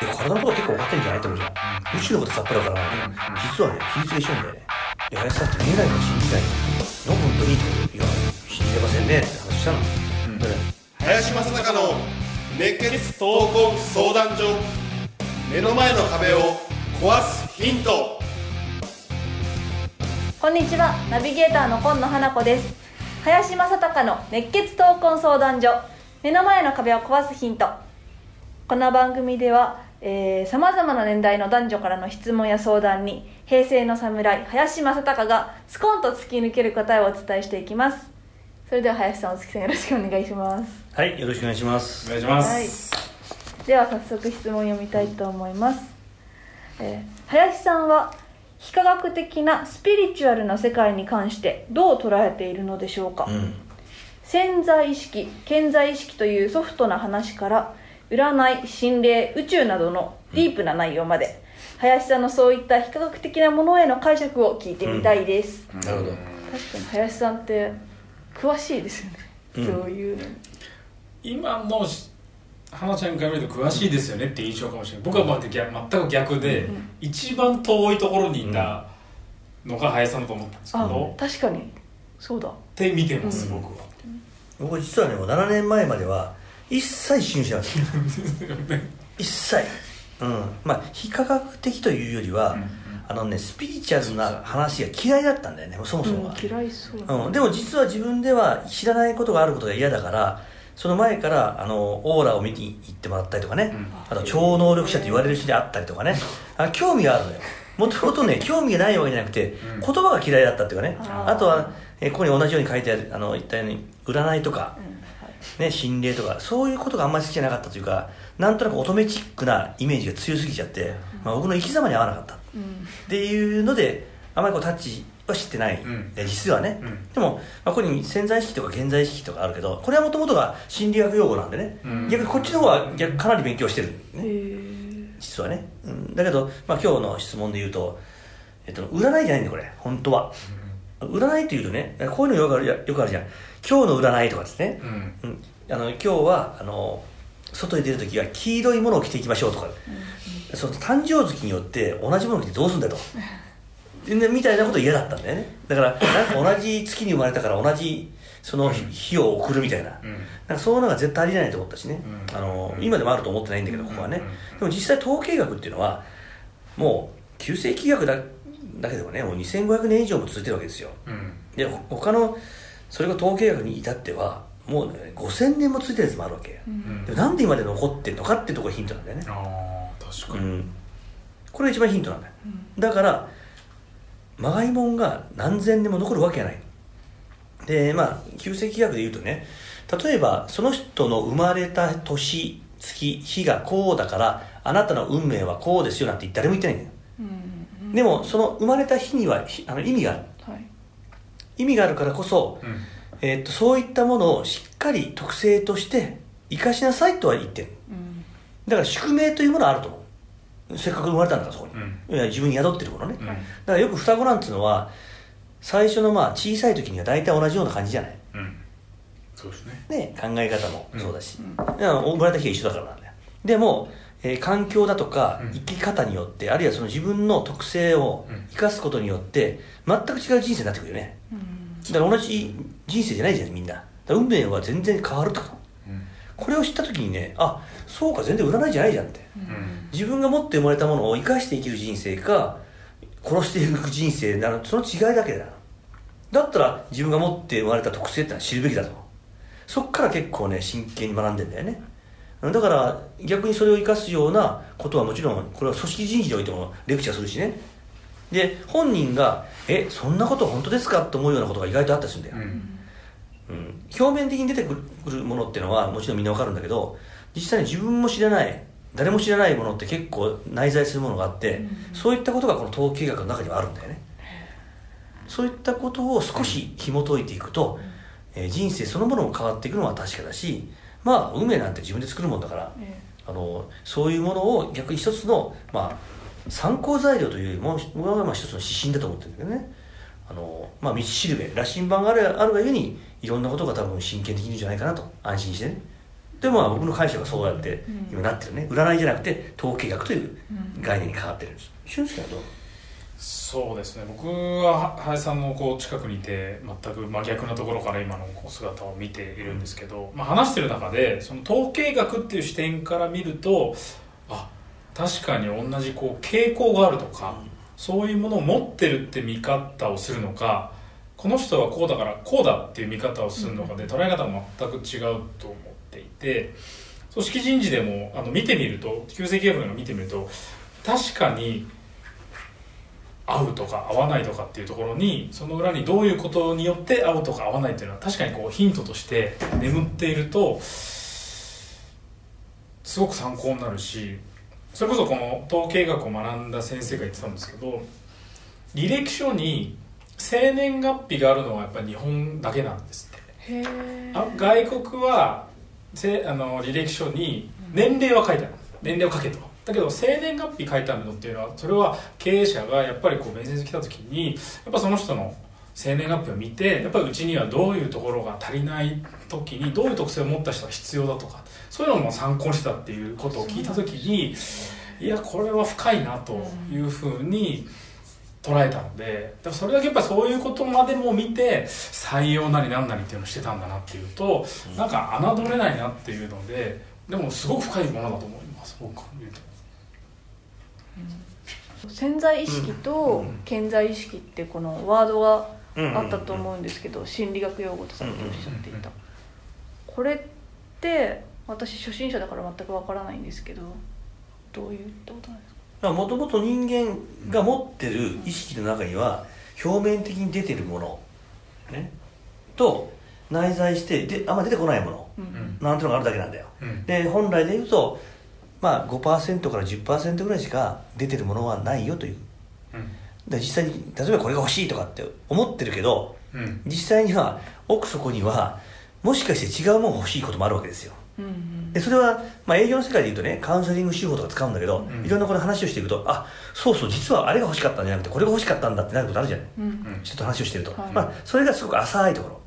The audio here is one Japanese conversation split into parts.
で体のこと結構分かってんじゃないって思うじゃん。宇宙のことさっぱりわからない。けど、実はね、気付けしてるんだよね。で、林さんって見えないから信じない。の。の本当にっていや、信じれませんねって話したの。だから林正孝の熱血闘魂相談所。目の前の壁を壊すヒント。こんにちは。ナビゲーターの今野花子です。林正孝の熱血闘魂相談所目の前の壁を壊すヒント。この番組ではさまざまな年代の男女からの質問や相談に平成の侍林正孝がスコンと突き抜ける答えをお伝えしていきます。それでは林さんお月さんよろしくお願いします。はい、よろしくお願いします。お願いします、はい、では早速質問を読みたいと思います、えー林さんは非科学的なスピリチュアルな世界に関してどう捉えているのでしょうか、うん。潜在意識潜在意識というソフトな話から占い心霊宇宙などのディープな内容まで、林さんのそういった非科学的なものへの解釈を聞いてみたいです、なるほど。確かに林さんって詳しいですよね、うん。そういう。のに今のし花ちゃんから見ると詳しいですよねって印象かもしれない。僕はま全く逆で、うん一番遠いところにいたのが林さんだと思ったんですけあど、っ確かに。そうだ。て見てます、うん僕は僕実はね、もう7年前までは、一切信じてなかった。一切。うん。まあ、非科学的というよりは、うんうんあのね、スピリチュアルな話が嫌いだったんだよね、そもそもうんは。嫌いそうだうん、でも実は自分では知らないことがあることが嫌だからその前からあのオーラを見に行ってもらったりとかね、うんあと超能力者と言われる人であったりとかねあ興味があるのよもともとね興味がないわけじゃなくて、うん。言葉が嫌いだったっていうかね。あとはえここに同じように書いてあるあの言ったように占いとかう、んはい。ね、心霊とかそういうことがあんまり好きじゃなかったというかなんとなく乙女チックなイメージが強すぎちゃって、まあ、僕の生き様に合わなかった。うん。っていうのであまりこうタッチはしてない、うん。で実はね、うん。でも、まあ、ここに潜在意識とか現在意識とかあるけどこれはもともとが心理学用語なんでね、うん。逆にこっちの方は逆かなり勉強してる、へね、え実はね、うん、だけど、まあ、今日の質問で言うと、えっと、占いじゃないんだよこれ。本当は。占いっていうとねこういうのよくあるよくあるじゃん。今日の占いとかですね、うん。うん、あの今日はあの外に出るときは黄色いものを着ていきましょうとか、その誕生月によって同じものを着てどうすんだと。でみたいなこと嫌だったんだよね。だからなんか同じ月に生まれたから同じその日を送るみたいな,、うん。なんかそういうのが絶対ありえないと思ったしね、うん。あのうん。今でもあると思ってないんだけどここはね、うん。でも実際統計学っていうのはもう旧世紀学だだけでもねもう2500年以上も続いてるわけですよ。うん。でほ他のそれが統計学に至ってはもう、ね、5000年も続いてるやつもあるわけ、うん。でもなんで今まで残ってるのかっていうところがヒントなんだよね、ああ確かに、うん、これが一番ヒントなんだよ、だからまがいもんが何千年も残るわけがないでまあ旧世紀学で言うとね例えばその人の生まれた年月日がこうだからあなたの運命はこうですよなんて誰も言ってないんだよ。うんでもその生まれた日にはひあの意味がある。はい。意味があるからこそ、うん。えーっとそういったものをしっかり特性として生かしなさいとは言ってるうん。だから宿命というものはあると思う。せっかく生まれたんだからそこに、うん。いや自分に宿ってるものね、うん。だからよく双子なんていうのは最初のまあ小さい時には大体同じような感じじゃない？うん。そうですね。ね考え方もそうだし、うん。いや生まれた日が一緒だからなんだよ。でも、えー環境だとかうん。生き方によって、あるいはその自分の特性をうん。生かすことによって全く違う人生になってくるよね。うん。だから同じ人生じゃないじゃんみんな。運命は全然変わるってことうん。これを知った時にねあそうか全然占いじゃないじゃんって。うん。自分が持って生まれたものを生かして生きる人生か殺していく人生なのその違いだけだよだったら自分が持って生まれた特性ってのは知るべきだと。そっから結構ね真剣に学んでんだよね。だから逆にそれを生かすようなことはもちろんこれは組織人事においてもレクチャーするしね。で本人が「えそんなこと本当ですか?」って思うようなことが意外とあったりするんだよ、うん。うん、表面的に出てくるものっていうのはもちろんみんなわかるんだけど実際に自分も知らない誰も知らないものって結構内在するものがあって、そういったことがこの統計学の中にはあるんだよね。そういったことを少し紐解いていくと、えー人生そのものも変わっていくのは確かだしまあ運命なんて自分で作るもんだからえあのそういうものを逆に一つの、まあ、参考材料というよりも僕はまあ一つの指針だと思ってるんだけどね。あの、まあ、道しるべ羅針盤があるあるがゆえにいろんなことが多分真剣できるんじゃないかなと安心してねでまあ僕の解釈はそうやって今なってるね。占いじゃなくて統計学という概念に変わってるんです。俊介はどう？そうですね。僕は林さんのこう近くにいて全く真逆なところから今のこう姿を見ているんですけど、まあ、話してる中でその統計学っていう視点から見るとあ確かに同じこう傾向があるとか、そういうものを持ってるって見方をするのかこの人はこうだからこうだっていう見方をするのかで捉え方が全く違うと思っていて組織人事でもあの見てみると旧世企業が見てみると確かに合うとか合わないとかっていうところにその裏にどういうことによって合うとか合わないっていうのは確かにこうヒントとして眠っているとすごく参考になるしそれこそこの統計学を学んだ先生が言ってたんですけど履歴書に生年月日があるのはやっぱり日本だけなんですって。外国はせあの履歴書に年齢は書いてある。年齢を書けと。だけど生年月日書いてあるのっていうのはそれは経営者がやっぱりこう面接来た時にやっぱその人の生年月日を見てやっぱりうちにはどういうところが足りない時にどういう特性を持った人が必要だとかそういうのも参考にしてたっていうことを聞いた時にいやこれは深いなというふうに捉えたのでだからそれだけやっぱそういうことまでも見て採用なりなんなりっていうのをしてたんだなっていうとなんか侮れないなっていうのででもすごく深いものだと思います僕から見ると。潜在意識と潜在意識ってこのワードがあったと思うんですけど心理学用語とさっきおっしゃっていた。これって私初心者だから全くわからないんですけどどういうことなんですか？もともと人間が持ってる意識の中には表面的に出てるもの、ね、と内在してであんま出てこないもの、うん。なんていうのがあるだけなんだよ、うん。で本来で言うと、まあ、5%から10%ぐらいしか出てるものはないよという。うん。で実際に例えばこれが欲しいとかって思ってるけどうん。実際には奥底にはもしかして違うものが欲しいこともあるわけですよ。うんうんでそれは、まあ、営業の世界で言うとねカウンセリング手法とか使うんだけど、うん。いろんなこと話をしていくとあそうそう実はあれが欲しかったんじゃなくてこれが欲しかったんだってなることあるじゃないうん。人と話をしてると、はい。まあ、それがすごく浅いとこ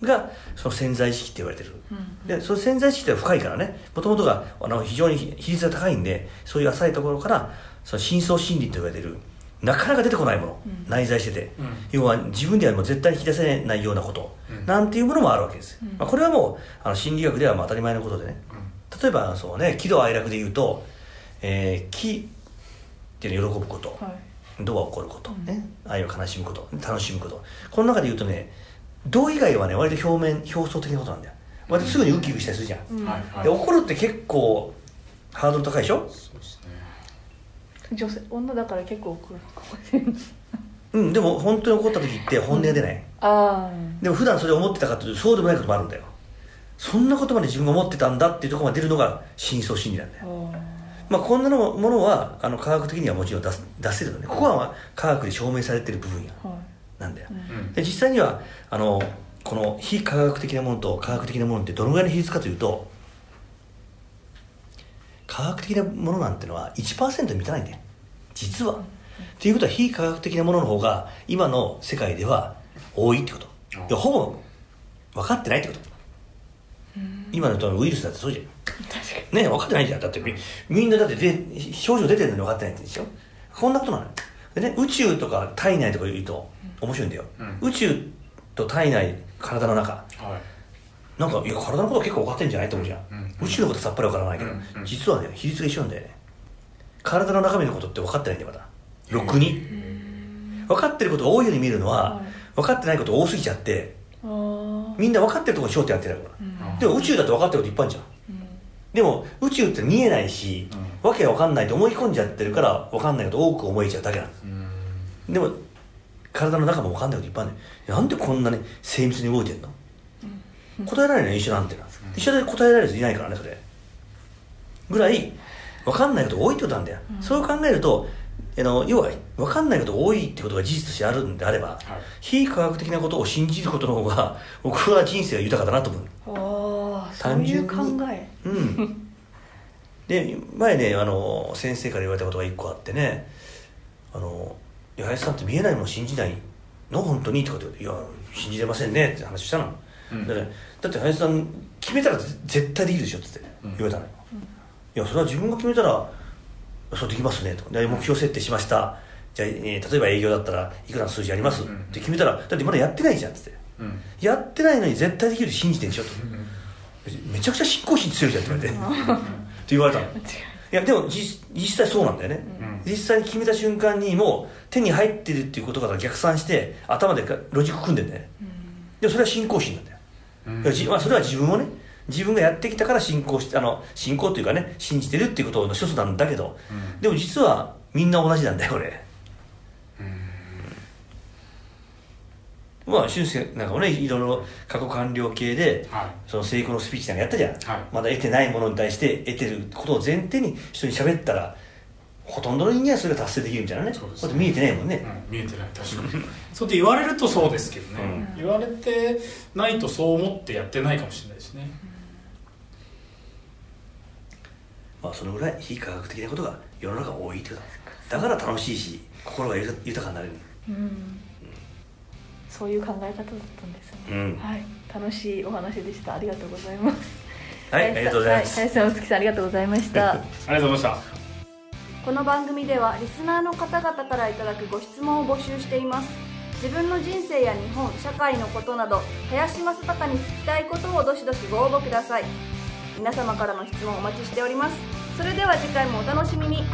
ろがその潜在意識って言われてる。うん。でその潜在意識って深いからねもともとがあの非常に比率が高いんでそういう浅いところからその深層心理と言われてるなかなか出てこないもの、うん。内在してて、うん。要は自分ではもう絶対に引き出せないようなこと、うん。なんていうものもあるわけです、うん。まあ、これはもうあの心理学ではまあ当たり前のことでね。例えばそうね喜怒哀楽で言うと、えー喜っていうのは喜ぶこと、はい。怒は起こること、ね、愛は悲しむこと。楽しむこと。この中で言うとね怒以外はね割と表面表層的なことなんだよ。割とすぐにウキウキしたりするじゃん、で怒るって結構ハードル高いでしょ？そうですね女性女だから結構怒るのかもしれない。うんでも本当に怒った時って本音が出ない、あでも普段それを思ってたかというとそうでもないこともあるんだよ。そんなことまで自分が思ってたんだっていうところまで出るのが深層心理なんだあよ。あまあこんなのものはあの科学的にはもちろん出す出せるのね。ここはまあ科学で証明されてる部分や。あはい。なんだよ、うん。で実際にはあのこの非科学的なものと科学的なものってどのぐらいの比率かというと科学的なものなんてのは1%に満たないんだよ。実は、っていうことは非科学的なものの方が今の世界では多いってこと。いやほぼ分かってないってこと。今のウイルスだってそうじゃん。確かね分かってないじゃん。だってみみんなだってで症状出てるのに分かってないんでしょ？こんなことなのよ。でね宇宙とか体内とか言うと面白いんだよ、うん。宇宙と体内体の中。はいなんかいや体のこと結構分かってんじゃないと思うじゃん、うん。宇宙のことさっぱり分からないけど、うんうん。実はね比率が一緒なんだよね。体の中身のことって分かってないんだよまだ。ろくに。分かってることが多いように見えるのは、はい。分かってないこと多すぎちゃってみんな分かってるところに焦点当ててるから、うん。でも宇宙だって分かってることいっぱいあるじゃん。うん。でも宇宙って見えないし、わけわかんないと思い込んじゃってるからわかんないこと多く思えちゃうだけなのうん。でも体の中もわかんないこといっぱいあるね。なんでこんなに精密に動いてんの、答えられないの医者なんてな、医者で答えられる人いないからねそれ。ぐらいわかんないことが多いってことなんだよ、そう考えるとあの要はわかんないことが多いってことが事実としてあるんであれば、非科学的なことを信じることの方が 僕は人生が豊かだなと思う。ああそういう考単純え。うん。で前ねあの先生から言われたことが一個あってね「あの八重さんって見えないもの信じないの？本当に?」とかって「いや信じれませんね」って話したの、うん。だって林さん決めたらぜ絶対できるでしょ」っつって言われたのよ、いやそれは自分が決めたらそうできますねとで目標設定しました。じゃあ、えー例えば営業だったらいくらの数字あります、うん。うんって決めたらだってまだやってないじゃんっつって。うん。やってないのに絶対できるって信じてんでしょと。めちゃくちゃ信仰心強いじゃんって言われて。って言われたの。いやでも実実際そうなんだよね、うん。実際に決めた瞬間にもう手に入ってるっていうことから逆算して頭でかロジック組んでんだよね、でもそれは信仰心なんだよ、うん。まあ、それは自分をね自分がやってきたから信仰してあの信仰というかね信じてるっていうことの一つなんだけど、うん。でも実はみんな同じなんだよ俺。まあ俊介なんかもねいろいろ過去完了系で、はい。その成功のスピーチなんかやったじゃん、はい。まだ得てないものに対して得てることを前提に人に喋ったらほとんどの人間はそれが達成できるみたいなね。そうですこうやって見えてないもんね、うん。見えてない確かに。そうって言われるとそうですけどね、うん言われてないとそう思ってやってないかもしれないですね。まあそのぐらい非科学的なことが世の中多いってことだ。だから楽しいし心が豊豊かになれる。うん。そういう考え方だったんですね、うん。はい。楽しいお話でした。ありがとうございます。はいありがとうございます、林さん、お月さんありがとうございましたありがとうございましたこの番組ではリスナーの方々からいただくご質問を募集しています。自分の人生や日本社会のことなど林正孝に聞きたいことをどしどしご応募ください。皆様からの質問お待ちしております。それでは次回もお楽しみに。